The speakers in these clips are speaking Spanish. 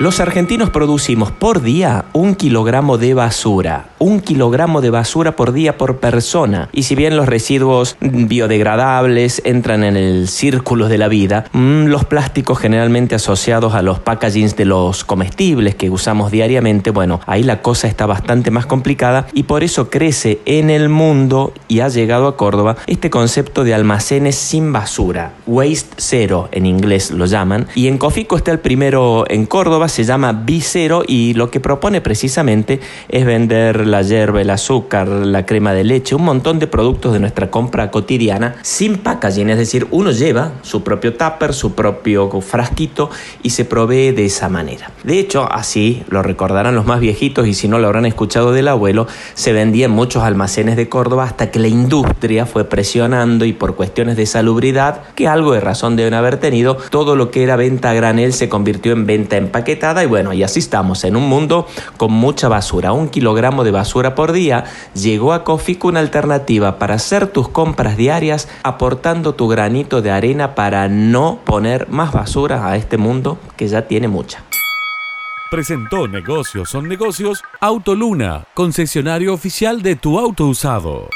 Los argentinos producimos por día un kilogramo de basura, un kilogramo de basura por día por persona. Y si bien los residuos biodegradables entran en el círculo de la vida, mm, los plásticos generalmente asociados a los packagings de los comestibles que usamos diariamente, bueno, ahí la cosa está bastante más complicada y por eso crece en el mundo y ha llegado a Córdoba este concepto de almacenes sin basura, waste zero en inglés lo llaman, y en Cofico está el primero en Córdoba se llama Vicero y lo que propone precisamente es vender la hierba, el azúcar, la crema de leche, un montón de productos de nuestra compra cotidiana sin packaging, es decir, uno lleva su propio tupper, su propio frasquito y se provee de esa manera. De hecho, así lo recordarán los más viejitos y si no lo habrán escuchado del abuelo, se vendía en muchos almacenes de Córdoba hasta que la industria fue presionando y por cuestiones de salubridad, que algo de razón deben haber tenido, todo lo que era venta a granel se convirtió en venta en paquete y bueno, y así estamos en un mundo con mucha basura. Un kilogramo de basura por día llegó a Cofico una alternativa para hacer tus compras diarias aportando tu granito de arena para no poner más basura a este mundo que ya tiene mucha. Presentó Negocios son negocios Autoluna, concesionario oficial de tu auto usado.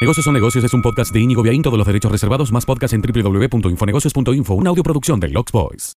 Negocios son negocios es un podcast de Inigo Viaín, todos los derechos reservados, más podcast en www.infonegocios.info, una audioproducción de Lux Boys.